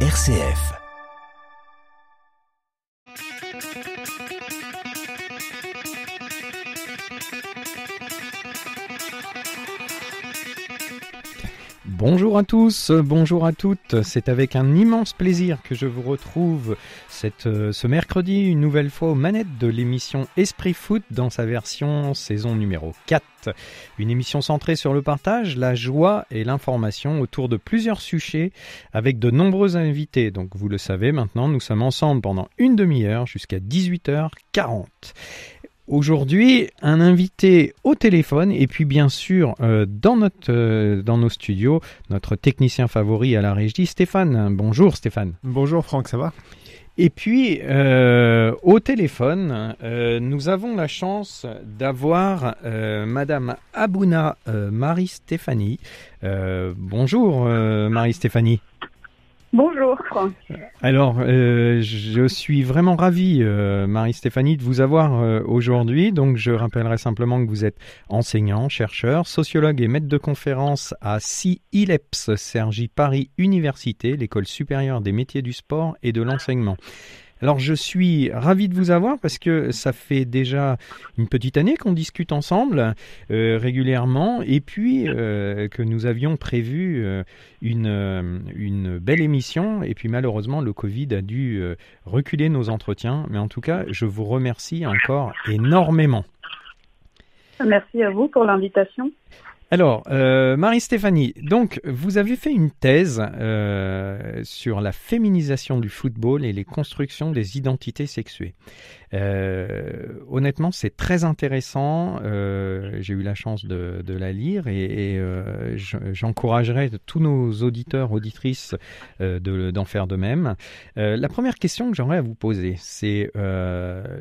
RCF. Bonjour à tous, bonjour à toutes. C'est avec un immense plaisir que je vous retrouve euh, ce mercredi une nouvelle fois aux manettes de l'émission Esprit Foot dans sa version saison numéro 4. Une émission centrée sur le partage, la joie et l'information autour de plusieurs sujets avec de nombreux invités. Donc vous le savez maintenant, nous sommes ensemble pendant une demi-heure jusqu'à 18h40. Aujourd'hui, un invité au téléphone et puis bien sûr euh, dans, notre, euh, dans nos studios, notre technicien favori à la régie, Stéphane. Bonjour Stéphane. Bonjour Franck, ça va? Et puis, euh, au téléphone, nous avons la chance d'avoir Madame Abouna Marie-Stéphanie. Bonjour Marie-Stéphanie. Bonjour. Alors, euh, je suis vraiment ravi, euh, Marie-Stéphanie, de vous avoir euh, aujourd'hui. Donc, je rappellerai simplement que vous êtes enseignant, chercheur, sociologue et maître de conférence à CILEPS, Sergi Paris Université, l'école supérieure des métiers du sport et de l'enseignement. Alors je suis ravi de vous avoir parce que ça fait déjà une petite année qu'on discute ensemble euh, régulièrement et puis euh, que nous avions prévu euh, une, une belle émission et puis malheureusement le Covid a dû reculer nos entretiens. Mais en tout cas, je vous remercie encore énormément. Merci à vous pour l'invitation. Alors, euh, Marie-Stéphanie, donc vous avez fait une thèse euh, sur la féminisation du football et les constructions des identités sexuées. Euh, honnêtement, c'est très intéressant. Euh, J'ai eu la chance de, la lire et, et euh, j'encouragerais tous nos auditeurs, auditrices euh, d'en faire de même. La première question que j'aimerais à vous poser, c'est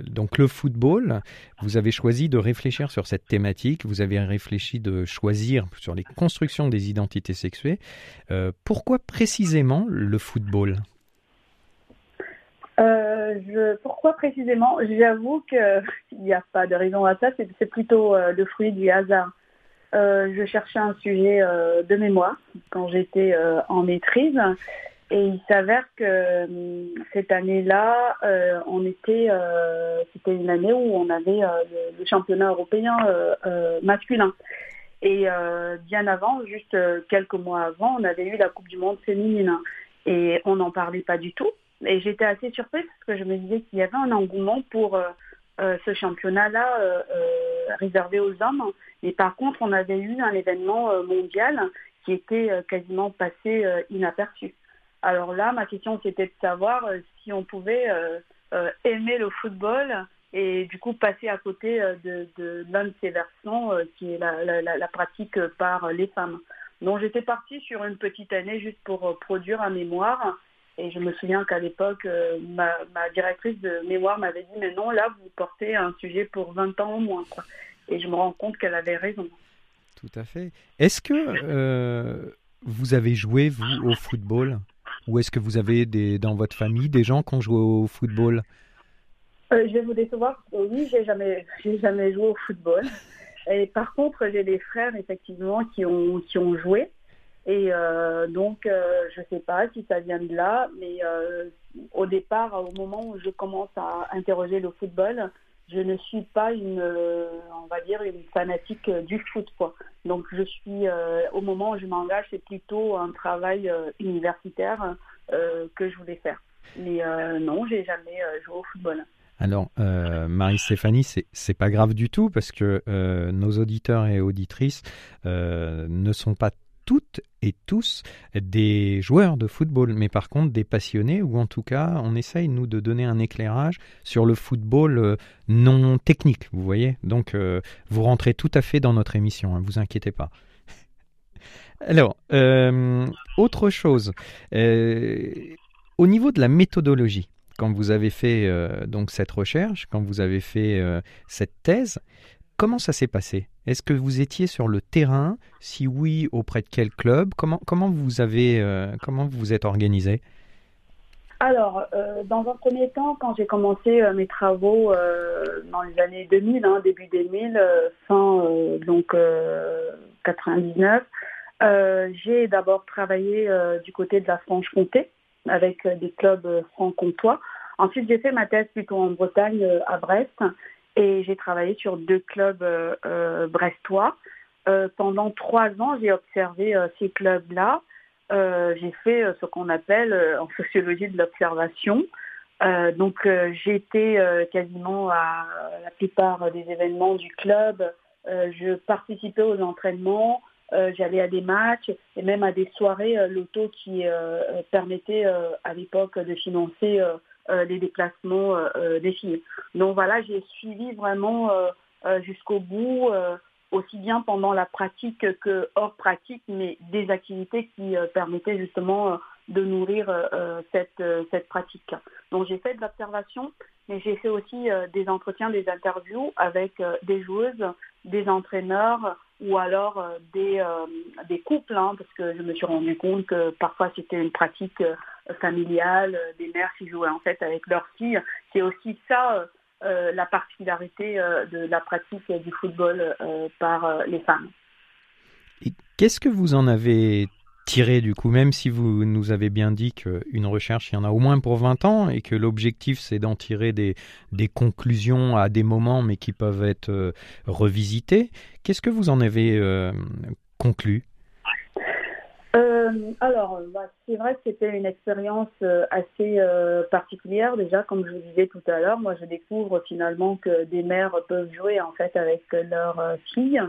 donc le football. Vous avez choisi de réfléchir sur cette thématique. Vous avez réfléchi de choisir sur les constructions des identités sexuées. Pourquoi précisément le football? Euh, je, pourquoi précisément? J'avoue qu'il n'y a pas de raison à ça, c'est plutôt euh, le fruit du hasard. Euh, je cherchais un sujet euh, de mémoire quand j'étais euh, en maîtrise et il s'avère que hum, cette année-là, on était, c'était une année où on avait le, championnat européen masculin. Et bien avant, juste quelques mois avant, on avait eu la Coupe du Monde féminine et on n'en parlait pas du tout. Et j'étais assez surprise parce que je me disais qu'il y avait un engouement pour euh, euh, ce championnat-là euh, réservé aux hommes. Mais par contre, on avait eu un événement mondial qui était quasiment passé inaperçu. Alors là, ma question, c'était de savoir si on pouvait aimer le football et du coup passer à côté de, de l'un de ces versants qui est la, la, la, pratique par les femmes. Donc j'étais partie sur une petite année juste pour produire un mémoire et je me souviens qu'à l'époque, euh, ma, ma, directrice de mémoire m'avait dit, mais non, là, vous portez un sujet pour 20 ans au moins. Quoi. Et je me rends compte qu'elle avait raison. Tout à fait. Est-ce que euh, vous avez joué, vous, au football? Ou est-ce que vous avez des, dans votre famille des gens qui ont joué au football? Euh, Je vais vous décevoir. Oui, j'ai jamais, j'ai jamais joué au football. Et par contre, j'ai des frères, effectivement, qui ont, qui ont joué. Et euh, donc, euh, je ne sais pas si ça vient de là, mais euh, au départ, au moment où je commence à interroger le football, je ne suis pas une, on va dire, une fanatique du foot. Quoi. Donc, je suis, au moment où je m'engage, c'est plutôt un travail universitaire que je voulais faire. Mais non, j'ai jamais joué au football. Alors, euh, Marie-Stéphanie, c'est pas grave du tout parce que nos auditeurs et auditrices ne sont pas toutes et tous des joueurs de football, mais par contre des passionnés, ou en tout cas on essaye nous de donner un éclairage sur le football euh, non technique, vous voyez. Donc euh, vous rentrez tout à fait dans notre émission, hein, vous inquiétez pas. Alors, euh, autre chose, au niveau de la méthodologie, quand vous avez fait donc cette recherche, quand vous avez fait cette thèse, comment ça s'est passé? Est-ce que vous étiez sur le terrain? Si oui, auprès de quel club? Comment, vous avez euh, comment vous êtes organisé? Alors, euh, dans un premier temps, quand j'ai commencé euh, mes travaux dans les années 2000, hein, début 2000, fin donc 99, j'ai d'abord travaillé du côté de la Franche-Comté avec des clubs franc-comtois. Ensuite, j'ai fait ma thèse plutôt en Bretagne, à Brest, et j'ai travaillé sur deux clubs brestois. pendant trois ans, j'ai observé ces clubs-là. j'ai fait ce qu'on appelle en sociologie de l'observation. donc j'étais quasiment à la plupart des événements du club. je participais aux entraînements. Euh, j'allais à des matchs et même à des soirées euh, loto qui euh, permettaient à l'époque de financer les déplacements des filles. Donc voilà, j'ai suivi vraiment jusqu'au bout, aussi bien pendant la pratique que hors pratique, mais des activités qui permettaient justement de nourrir cette, cette pratique. Donc j'ai fait de l'observation, mais j'ai fait aussi des entretiens, des interviews avec des joueuses, des entraîneurs, ou alors euh, des, euh, des couples, hein, parce que je me suis rendu compte que parfois c'était une pratique euh, familiale, des mères qui jouaient en fait avec leurs filles. C'est aussi ça la particularité de la pratique du football par les femmes. Qu'est-ce que vous en avez tirer du coup, même si vous nous avez bien dit qu'une recherche, il y en a au moins pour 20 ans et que l'objectif c'est d'en tirer des, des, conclusions à des moments mais qui peuvent être euh, revisitées, qu'est-ce que vous en avez euh, conclu? Euh, alors, bah, c'est vrai que c'était une expérience assez particulière. Déjà, comme je vous disais tout à l'heure, moi, je découvre finalement que des mères peuvent jouer en fait avec leurs filles.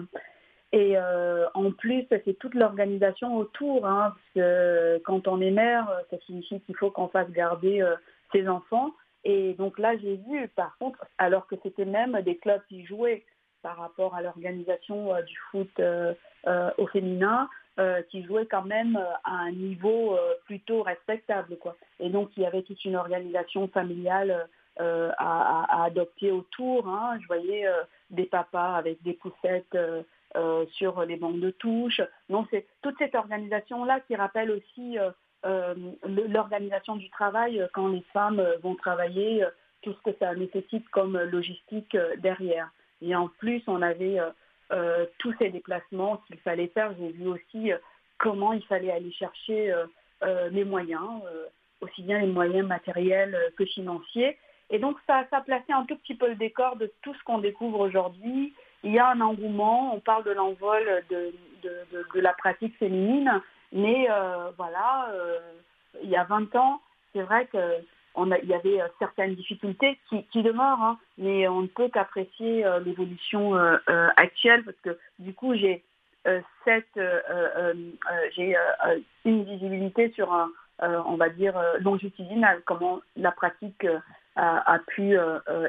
Et euh, en plus, c'est toute l'organisation autour, hein, parce que quand on est mère, ça signifie qu'il faut qu'on fasse garder euh, ses enfants. Et donc là, j'ai vu, par contre, alors que c'était même des clubs qui jouaient par rapport à l'organisation euh, du foot au féminin, qui jouaient quand même à un niveau plutôt respectable. Quoi. Et donc, il y avait toute une organisation familiale à, adopter autour. Hein. Je voyais des papas avec des poussettes euh, sur les banques de touche. Non, c'est toute cette organisation-là qui rappelle aussi euh, euh, l'organisation du travail quand les femmes vont travailler, tout ce que ça nécessite comme logistique derrière. Et en plus, on avait tous ces déplacements qu'il fallait faire. J'ai vu aussi comment il fallait aller chercher les moyens, aussi bien les moyens matériels que financiers. Et donc ça, ça plaçait un tout petit peu le décor de tout ce qu'on découvre aujourd'hui il y a un engouement, on parle de l'envol de, la pratique féminine, mais euh, voilà, euh, il y a 20 ans, c'est vrai qu'il y avait euh, certaines difficultés qui, demeurent, hein, mais on ne peut qu'apprécier l'évolution actuelle parce que du coup j'ai une visibilité sur un on va dire longitudinal comment la pratique a pu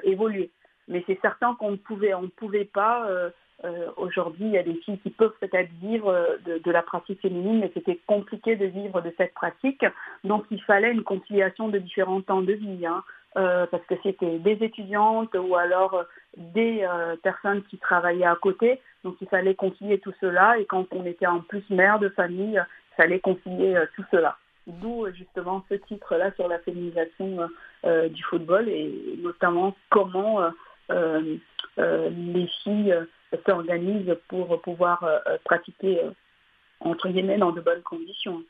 évoluer. Mais c'est certain qu'on ne pouvait, on pouvait pas. Euh, euh, aujourd'hui, il y a des filles qui peuvent peut-être vivre euh, de, la pratique féminine, mais c'était compliqué de vivre de cette pratique. Donc, il fallait une conciliation de différents temps de vie, hein, parce que c'était des étudiantes ou alors des personnes qui travaillaient à côté. Donc, il fallait concilier tout cela. Et quand on était en plus mère de famille, il fallait concilier tout cela. D'où justement ce titre-là sur la féminisation du football et notamment comment euh, euh, les filles euh, s'organisent pour pouvoir pratiquer entre guillemets dans de bonnes conditions.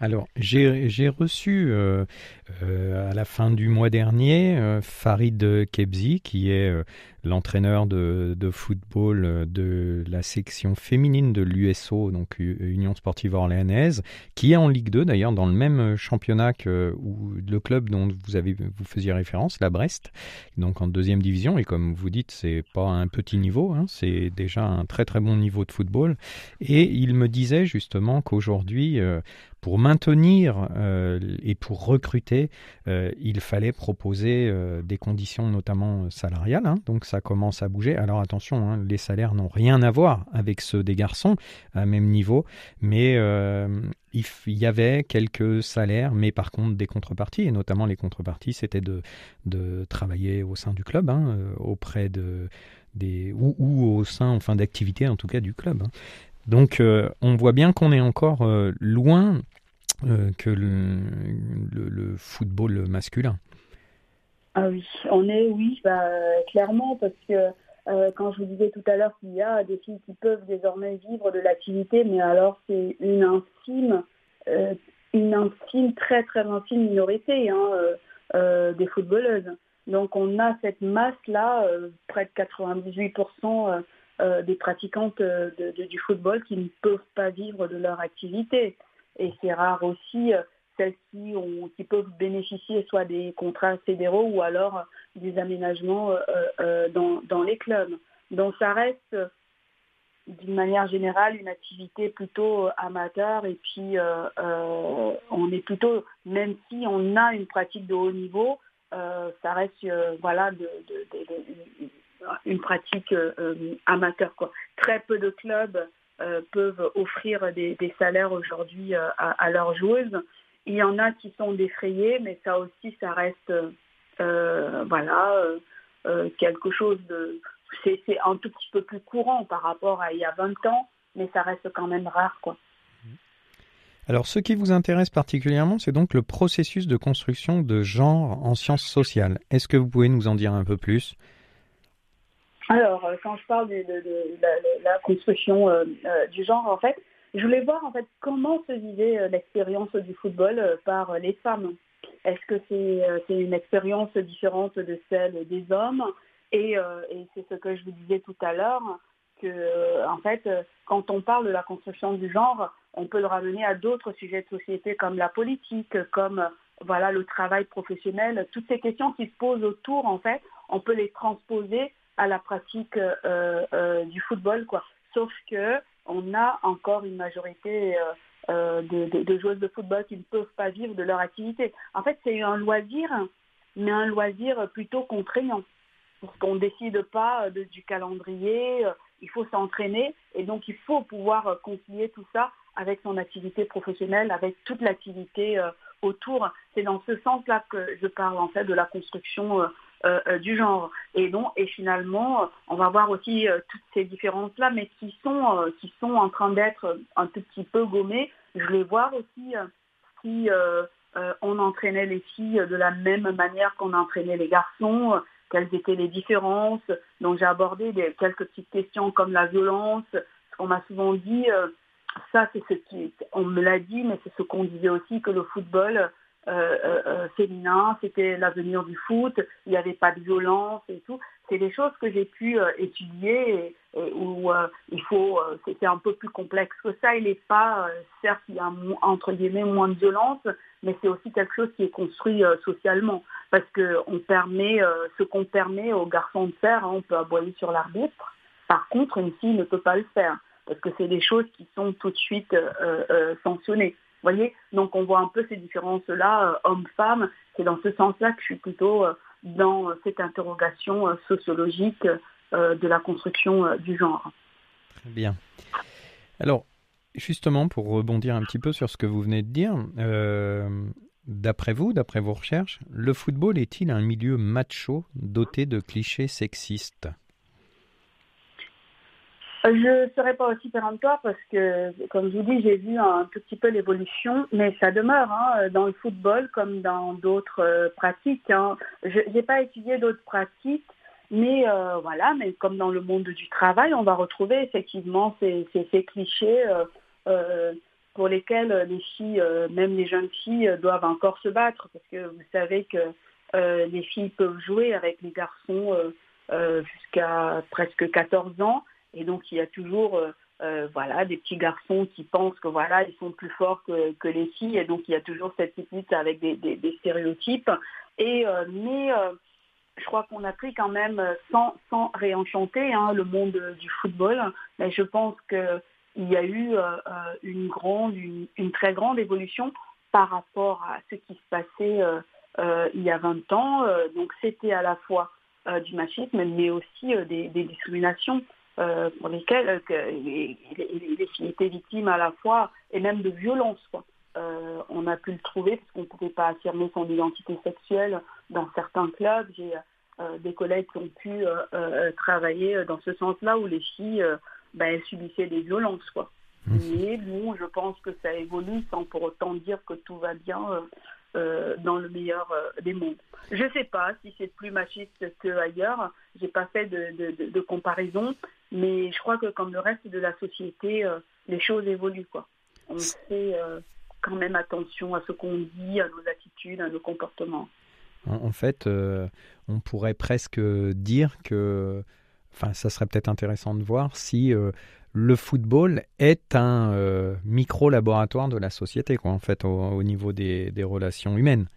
Alors, j'ai reçu à la fin du mois dernier Farid Kebzi, qui est l'entraîneur de, football euh, de la section féminine de l'USO, donc Union Sportive Orléanaise, qui est en Ligue 2 d'ailleurs, dans le même championnat que le club dont vous, avez, vous faisiez référence, la Brest, donc en deuxième division. Et comme vous dites, c'est pas un petit niveau, hein, c'est déjà un très très bon niveau de football. Et il me disait justement qu'aujourd'hui, euh, pour maintenir euh, et pour recruter, il fallait proposer des conditions notamment salariales. Hein, donc ça commence à bouger. Alors attention, hein, les salaires n'ont rien à voir avec ceux des garçons à même niveau, mais euh, il y avait quelques salaires, mais par contre des contreparties, et notamment les contreparties, c'était de, travailler au sein du club, hein, euh, auprès de ou, au sein, enfin d'activités en tout cas du club. Hein. Donc euh, on voit bien qu'on est encore loin que le football masculin. Ah oui, on est, oui, bah, clairement, parce que euh, quand je vous disais tout à l'heure qu'il y a des filles qui peuvent désormais vivre de l'activité, mais alors c'est une infime, euh, une infime, très très infime minorité hein, des footballeuses. Donc on a cette masse-là, près de 98% des pratiquantes du football qui ne peuvent pas vivre de leur activité. Et c'est rare aussi celles-ci qui peuvent bénéficier soit des contrats fédéraux ou alors des aménagements euh, euh, dans, les clubs. Donc ça reste d'une manière générale une activité plutôt euh, amateur et puis on est plutôt, même si on a une pratique de haut niveau, ça reste voilà une pratique amateur. Très peu de clubs peuvent offrir des, salaires aujourd'hui à, leurs joueuses. Il y en a qui sont défrayés, mais ça aussi, ça reste euh, voilà, euh, euh, quelque chose de... C'est un tout petit peu plus courant par rapport à il y a 20 ans, mais ça reste quand même rare. quoi. Alors, ce qui vous intéresse particulièrement, c'est donc le processus de construction de genre en sciences sociales. Est-ce que vous pouvez nous en dire un peu plus? Alors, quand je parle de, la, construction du genre, en fait, je voulais voir en fait comment se vivait l'expérience du football par les femmes. Est-ce que euh, c'est une expérience différente de celle des hommes? Euh, Et, c'est ce que je vous disais tout à l'heure, que euh, en fait, quand on parle de la construction du genre, on peut le ramener à d'autres sujets de société comme la politique, comme voilà le travail professionnel, toutes ces questions qui se posent autour, en fait, on peut les transposer à la pratique du football, quoi. Sauf que on a encore une majorité euh, de, joueuses de football qui ne peuvent pas vivre de leur activité. En fait, c'est un loisir, mais un loisir plutôt contraignant. Parce qu'on ne décide pas du calendrier, euh, il faut s'entraîner et donc il faut pouvoir concilier tout ça avec son activité professionnelle, avec toute l'activité euh, autour. C'est dans ce sens-là que je parle en fait de la construction du genre. Et donc, et finalement, on va voir aussi toutes ces différences-là, mais qui sont, qui sont en train d'être un tout petit peu gommées je voulais voir aussi euh, si euh, euh, on entraînait les filles de la même manière qu'on entraînait les garçons, quelles étaient les différences. Donc j'ai abordé des, quelques petites questions comme la violence. Ce qu'on m'a souvent dit, ça c'est ce qui, on me l'a dit, mais c'est ce qu'on disait aussi que le football féminin, c'était l'avenir du foot, il n'y avait pas de violence et tout c'est des choses que j'ai pu euh, étudier et, où euh, il faut, euh, c'était un peu plus complexe que ça. Il n'est pas, certes, il y a entre guillemets moins de violence, mais c'est aussi quelque chose qui est construit socialement parce que on permet, ce qu'on permet aux garçons de faire, hein, on peut aboyer sur l'arbitre. Par contre, une fille ne peut pas le faire parce que c'est des choses qui sont tout de suite sanctionnées. Voyez Donc on voit un peu ces différences-là, homme-femme. C'est dans ce sens-là que je suis plutôt dans cette interrogation euh, sociologique euh, de la construction euh, du genre. Très bien. Alors, justement, pour rebondir un petit peu sur ce que vous venez de dire, d'après vous, d'après vos recherches, le football est-il un milieu macho doté de clichés sexistes? Je ne serai pas aussi péremptoire parce que, comme je vous dis, j'ai vu un tout petit peu l'évolution, mais ça demeure hein, dans le football comme dans d'autres euh, pratiques. Hein. Je n'ai pas étudié d'autres pratiques, mais euh, voilà, mais comme dans le monde du travail, on va retrouver effectivement ces, ces, clichés euh, pour lesquels les filles, même les jeunes filles, doivent encore se battre parce que vous savez que les filles peuvent jouer avec les garçons jusqu'à presque 14 ans et donc il y a toujours euh, euh, voilà, des petits garçons qui pensent que voilà, ils sont plus forts que, les filles, et donc il y a toujours cette petite avec des, stéréotypes. Et euh, mais je crois qu'on a pris quand même sans, sans réenchanter hein, le monde du football, mais je pense qu'il y a eu une grande, une, très grande évolution par rapport à ce qui se passait il y a 20 ans. donc c'était à la fois du machisme, mais aussi des discriminations. Euh, pour lesquels euh, les, filles étaient victimes à la fois et même de violences. Euh, on a pu le trouver parce qu'on ne pouvait pas affirmer son identité sexuelle dans certains clubs. J'ai des collègues qui ont pu travailler dans ce sens-là où les filles ben, subissaient des violences. Quoi. Mmh. Mais bon, je pense que ça évolue sans pour autant dire que tout va bien dans le meilleur des mondes. Je ne sais pas si c'est plus machiste qu'ailleurs. Je n'ai pas fait de, de, comparaison. Mais je crois que comme le reste de la société, euh, les choses évoluent. Quoi. On sait, euh, quand même attention à ce qu'on dit, à nos attitudes, à nos comportements. En, fait, on pourrait presque dire que, enfin, ça serait peut-être intéressant de voir si le football est un micro-laboratoire de la société, quoi, en fait, au, niveau des, relations humaines.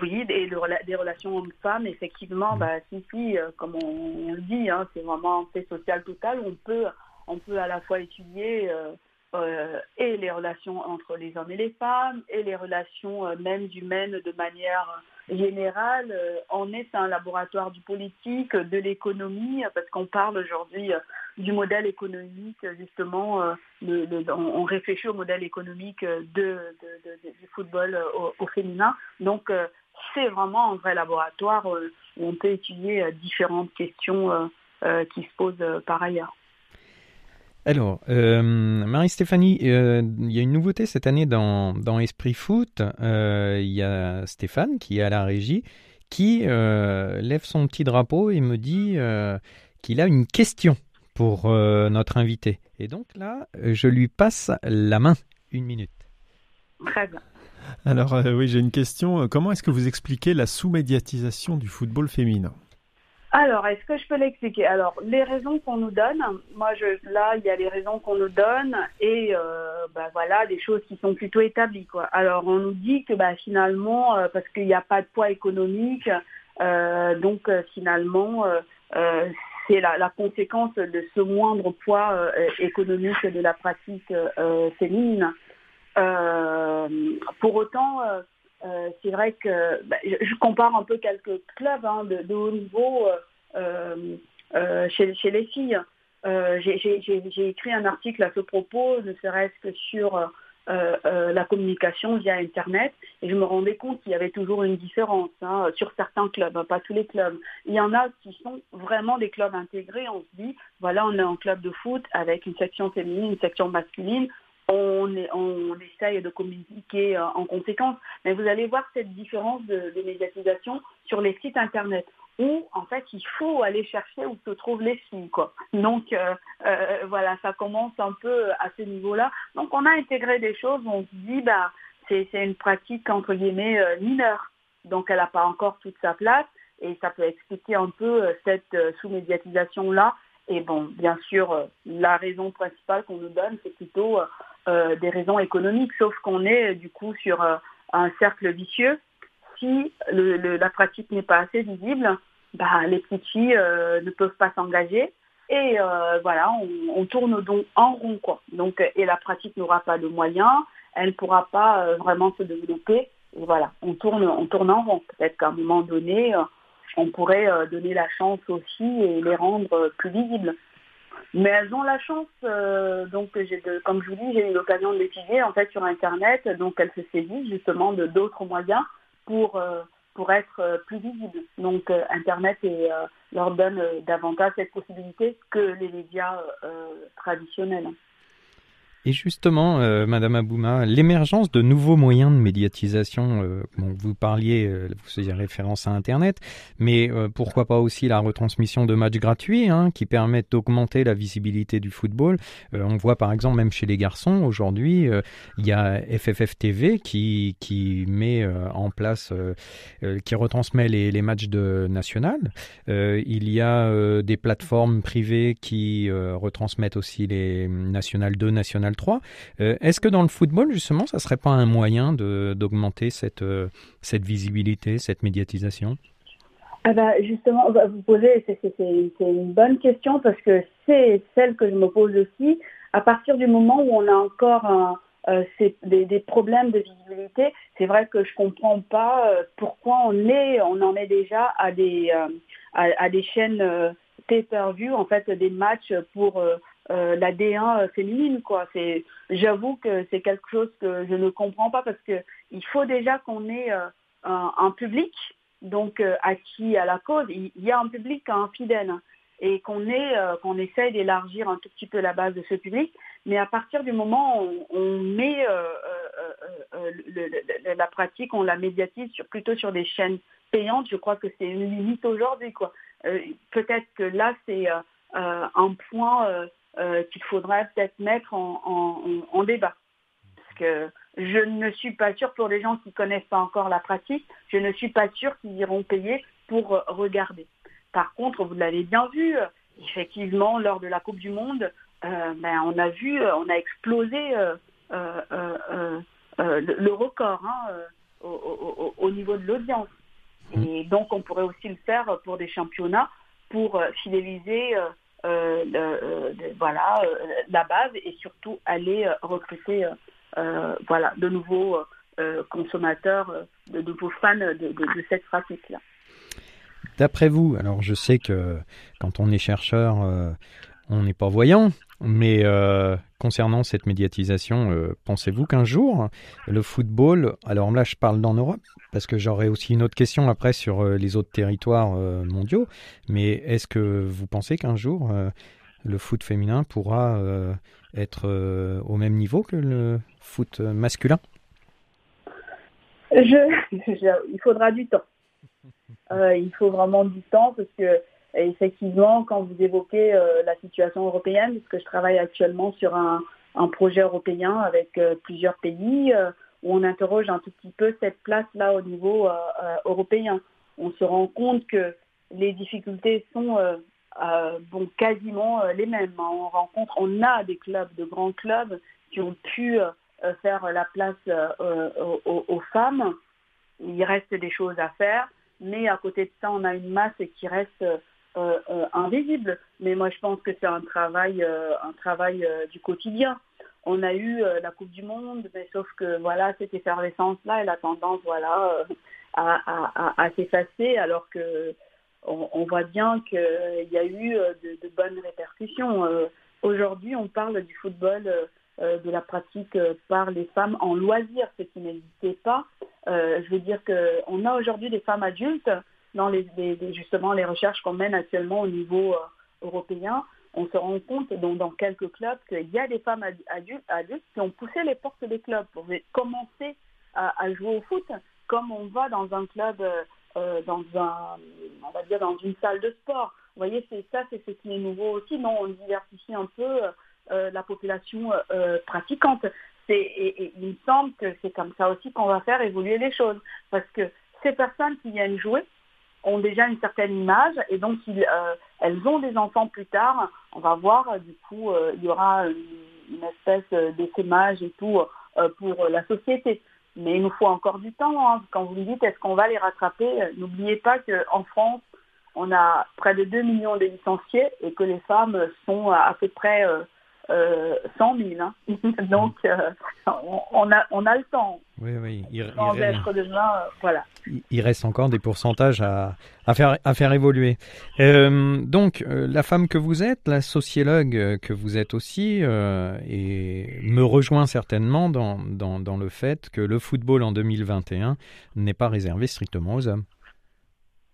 Oui, des, des relations hommes-femmes, effectivement, mmh. bah, si, si, comme on, le dit, hein, c'est vraiment un fait social total. On peut, on peut à la fois étudier euh, et les relations entre les hommes et les femmes, et les relations euh, même humaines de manière générale. Euh, on est un laboratoire du politique, de l'économie, parce qu'on parle aujourd'hui du modèle économique, justement, on, réfléchit au modèle économique de, du football au, féminin. Donc, c'est vraiment un vrai laboratoire où on peut étudier différentes questions qui se posent par ailleurs. Alors, euh, Marie-Stéphanie, euh, il y a une nouveauté cette année dans, Esprit Foot. Euh, il y a Stéphane qui est à la régie, qui lève son petit drapeau et me dit qu'il a une question pour notre invité. Et donc là, je lui passe la main. Une minute. Très bien. Alors oui, j'ai une question. Comment est-ce que vous expliquez la sous-médiatisation du football féminin? Alors, est-ce que je peux l'expliquer? Alors, les raisons qu'on nous donne, moi, je, là, il y a les raisons qu'on nous donne et euh, bah, voilà, des choses qui sont plutôt établies. Alors, on nous dit que bah, finalement, euh, parce qu'il n'y a pas de poids économique, euh, donc finalement, c'est la, conséquence de ce moindre poids économique de la pratique féminine. Pour autant, euh, c'est vrai que bah, je, compare un peu quelques clubs hein, de, haut niveau euh, euh, chez, chez, les filles. J'ai écrit un article à ce propos, ne serait-ce que sur la communication via Internet, et je me rendais compte qu'il y avait toujours une différence hein, sur certains clubs, hein, pas tous les clubs. Il y en a qui sont vraiment des clubs intégrés. On se dit, voilà, on est un club de foot avec une section féminine, une section masculine on, on, essaye de communiquer euh, en conséquence. Mais vous allez voir cette différence de, médiatisation sur les sites Internet où en fait il faut aller chercher où se trouvent les filles. Quoi. Donc euh, euh, voilà, ça commence un peu à ce niveau-là. Donc on a intégré des choses on se dit bah c'est une pratique entre guillemets mineure. Donc elle n'a pas encore toute sa place et ça peut expliquer un peu cette sous-médiatisation-là. Et bon, bien sûr, la raison principale qu'on nous donne, c'est plutôt euh, des raisons économiques, sauf qu'on est du coup sur euh, un cercle vicieux. Si la pratique n'est pas assez visible, bah, les petites filles euh, ne peuvent pas s'engager et voilà, on, tourne donc en rond quoi. Donc et la pratique n'aura pas de moyens, elle ne pourra pas vraiment se développer. Voilà, on tourne, on tourne en rond. Peut-être qu'à un moment donné, on pourrait donner la chance aussi et les rendre plus visibles. Mais elles ont la chance, euh, donc comme je vous dis, j'ai eu l'occasion de l'étudier en fait sur Internet, donc elles se saisissent justement de d'autres moyens pour, euh, pour être euh, plus visibles. Donc Internet leur donne davantage cette possibilité que les médias traditionnels. Et justement, euh, Madame Abouma, l'émergence de nouveaux moyens de médiatisation, euh, vous parliez, euh, vous faisiez référence à Internet, mais pourquoi pas aussi la retransmission de matchs gratuits hein, qui permettent d'augmenter la visibilité du football. on voit par exemple même chez les garçons aujourd'hui, il y a FFF TV qui, qui met en place, qui retransmet les, matchs de national. il y a des plateformes privées qui retransmettent aussi les nationales 2, national 3. Euh, est-ce que dans le football, justement, ça serait pas un moyen d'augmenter cette, euh, cette visibilité, cette médiatisation? Ah bah justement, vous posez, c'est une bonne question parce que c'est celle que je me pose aussi. À partir du moment où on a encore euh, des, problèmes de visibilité, c'est vrai que je comprends pas pourquoi on est, on en est déjà à des à, des chaînes pay-per-view, en fait, des matchs pour euh, la D1 féminine quoi. C'est, j'avoue que c'est quelque chose que je ne comprends pas parce que il faut déjà qu'on ait euh, un, public donc euh, acquis à la cause. Il, y a un public un fidèle hein, et qu'on est qu'on essaye d'élargir un tout petit peu la base de ce public. Mais à partir du moment où on, met la pratique, on la médiatise sur, plutôt sur des chaînes payantes, je crois que c'est une limite aujourd'hui quoi. peut-être que là c'est un point euh, qu'il faudrait peut-être mettre en, débat. Parce que je ne suis pas sûre, pour les gens qui ne connaissent pas encore la pratique, je ne suis pas sûre qu'ils iront payer pour regarder. Par contre, vous l'avez bien vu, effectivement, lors de la Coupe du Monde, ben, on a vu, on a explosé le, record hein, au, niveau de l'audience. Mmh. Et donc, on pourrait aussi le faire pour des championnats pour fidéliser euh, voilà, la base et surtout aller recruter voilà, de nouveaux consommateurs, de nouveaux fans de cette pratique-là. D'après vous, alors je sais que quand on est chercheur, on n'est pas voyant, mais concernant cette médiatisation, pensez-vous qu'un jour, le football, alors là je parle dans Europe, parce que j'aurais aussi une autre question après sur les autres territoires mondiaux, mais est-ce que vous pensez qu'un jour, le foot féminin pourra être au même niveau que le foot masculin? Il faudra du temps. il faut vraiment du temps parce que effectivement, quand vous évoquez euh, la situation européenne, parce que je travaille actuellement sur un, projet européen avec euh, plusieurs pays, euh, où on interroge un tout petit peu cette place-là au niveau européen. On se rend compte que les difficultés sont bon, quasiment les mêmes. On rencontre, on a des clubs, de grands clubs, qui ont pu faire la place aux femmes. Il reste des choses à faire mais à côté de ça, on a une masse qui reste euh, euh, invisible. Mais moi, je pense que c'est un travail, euh, un travail du quotidien. On a eu la Coupe du Monde, mais sauf que voilà, cette effervescence-là, elle a tendance, voilà, à, s'effacer, alors que on, voit bien qu'il y a eu de, bonnes répercussions. Aujourd'hui, on parle du football, de la pratique par les femmes en loisir, ce qui n'existait pas. je veux dire qu'on a aujourd'hui des femmes adultes dans les, justement les recherches qu'on mène actuellement au niveau euh, européen, on se rend compte dans, dans quelques clubs qu'il y a des femmes adultes, adultes, qui ont poussé les portes des clubs pour commencer à, jouer au foot, comme on va dans un club, euh, euh, dans un, on va dire dans une salle de sport. Vous voyez, c'est ça, c'est ce qui est nouveau aussi. Non, on diversifie un peu la population pratiquante. Et, et, il me semble que c'est comme ça aussi qu'on va faire évoluer les choses, parce que ces personnes qui viennent jouer, ont déjà une certaine image et donc euh, elles ont des enfants plus tard, on va voir, euh, du coup, euh, il y aura une, espèce d'essaimage et tout pour la société. Mais il nous faut encore du temps. Hein. Quand vous me dites est-ce qu'on va les rattraper, n'oubliez pas qu'en France, on a près de 2 millions de licenciés et que les femmes sont à peu près 100 000. Hein. Donc, on, a, on a le temps. Oui, oui. Il, euh, voilà. il, reste encore des pourcentages à, à, faire, à faire évoluer. Euh, donc, euh, la femme que vous êtes, la sociologue que vous êtes aussi, et me rejoint certainement dans, dans, dans le fait que le football en 2021 n'est pas réservé strictement aux hommes.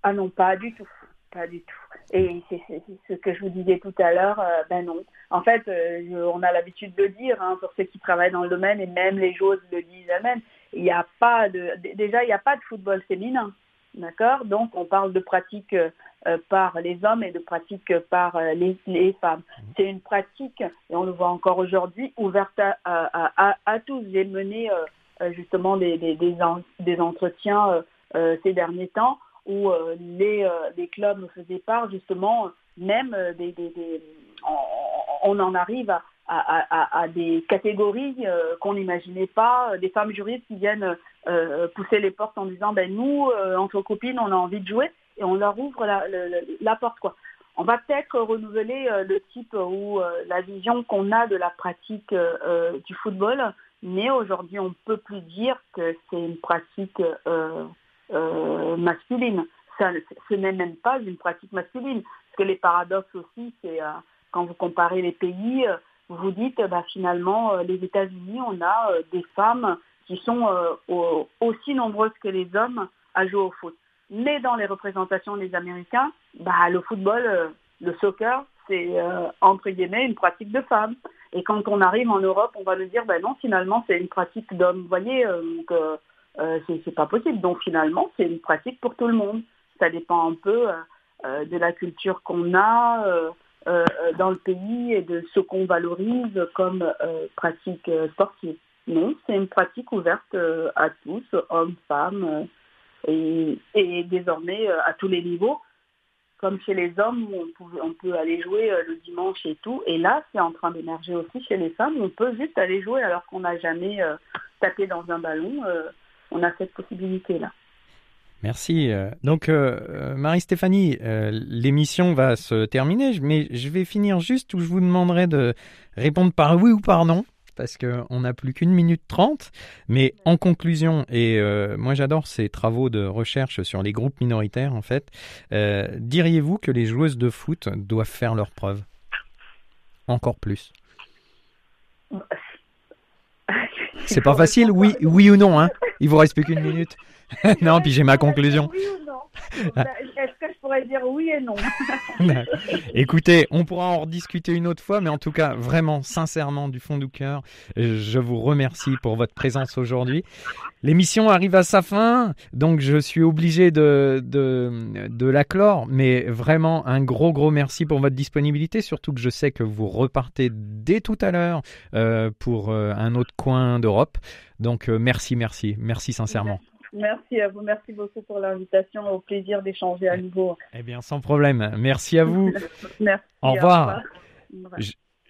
Ah non, pas du tout. Pas du tout. Et c'est ce que je vous disais tout à l'heure, ben non. En fait, on a l'habitude de le dire, hein, pour ceux qui travaillent dans le domaine, et même les joueuses le disent elles-mêmes, il n'y a pas de, déjà, il n'y a pas de football féminin. D'accord? Donc, on parle de pratique euh, par les hommes et de pratique par euh, les, femmes. Mmh. C'est une pratique, et on le voit encore aujourd'hui, ouverte à, à, tous. J'ai mené euh, justement des, des, des, entretiens ces derniers temps où les, les clubs faisaient part justement même des, on en arrive à, à, des catégories euh, qu'on n'imaginait pas, euh, des femmes juristes qui viennent euh, pousser les portes en disant ben nous, entre copines, on a envie de jouer et on leur ouvre la, porte. Quoi. On va peut-être renouveler le type ou la vision qu'on a de la pratique du football, mais aujourd'hui on ne peut plus dire que c'est une pratique masculine. Ça, ce n'est même pas une pratique masculine. Parce que les paradoxes aussi, c'est quand vous comparez les pays, vous vous dites, bah, finalement, euh, les États-Unis, on a euh, des femmes qui sont euh, aussi nombreuses que les hommes à jouer au foot. Mais dans les représentations des Américains, bah, le football, le soccer, c'est entre guillemets une pratique de femmes. Et quand on arrive en Europe, on va nous dire, bah non, finalement, c'est une pratique d'hommes. Vous voyez, donc c'est pas possible. Donc finalement, c'est une pratique pour tout le monde. Ça dépend un peu de la culture qu'on a. Euh, dans le pays et de ce qu'on valorise comme euh, pratique sportive. non, c'est une pratique ouverte à tous, hommes, femmes, et, désormais à tous les niveaux. Comme chez les hommes, on peut aller jouer le dimanche et tout. Et là, c'est en train d'émerger aussi chez les femmes. On peut juste aller jouer alors qu'on n'a jamais tapé dans un ballon. On a cette possibilité-là. Merci. Euh, donc, euh, euh, Marie-Stéphanie, l'émission va se terminer, mais je vais finir juste où je vous demanderai de répondre par oui ou par non, parce qu'on n'a plus qu'une minute trente. Mais en conclusion, et moi j'adore ces travaux de recherche sur les groupes minoritaires, en fait, diriez-vous que les joueuses de foot doivent faire leurs preuves? Encore plus C'est pas facile, oui, oui ou non, hein Il vous reste plus qu'une minute. non, puis j'ai ma conclusion. Est-ce que je pourrais dire oui et non? Écoutez, on pourra en rediscuter une autre fois, mais en tout cas, vraiment, sincèrement, du fond du cœur, je vous remercie pour votre présence aujourd'hui. L'émission arrive à sa fin, donc je suis obligé de, de, de la clore, mais vraiment un gros, gros merci pour votre disponibilité, surtout que je sais que vous repartez dès tout à l'heure euh, pour euh, un autre coin d'Europe. Donc euh, merci, merci, merci sincèrement. Merci à vous, merci beaucoup pour l'invitation. Au plaisir d'échanger à nouveau. Eh bien, sans problème. Merci à vous. merci. Au revoir.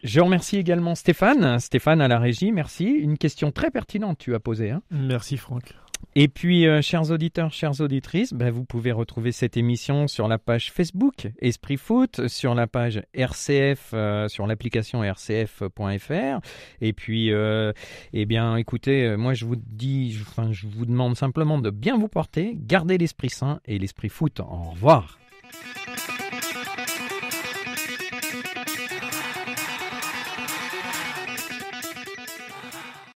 Je, remercie également Stéphane. Stéphane à la régie, merci. Une question très pertinente tu as posée. Hein. Merci Franck. Et puis, euh, chers auditeurs, chères auditrices, ben, vous pouvez retrouver cette émission sur la page Facebook Esprit Foot, sur la page RCF, euh, sur l'application rcf.fr. Et puis, euh, eh bien, écoutez, moi, je vous dis, enfin, je vous demande simplement de bien vous porter, garder l'esprit sain et l'esprit foot. Au revoir.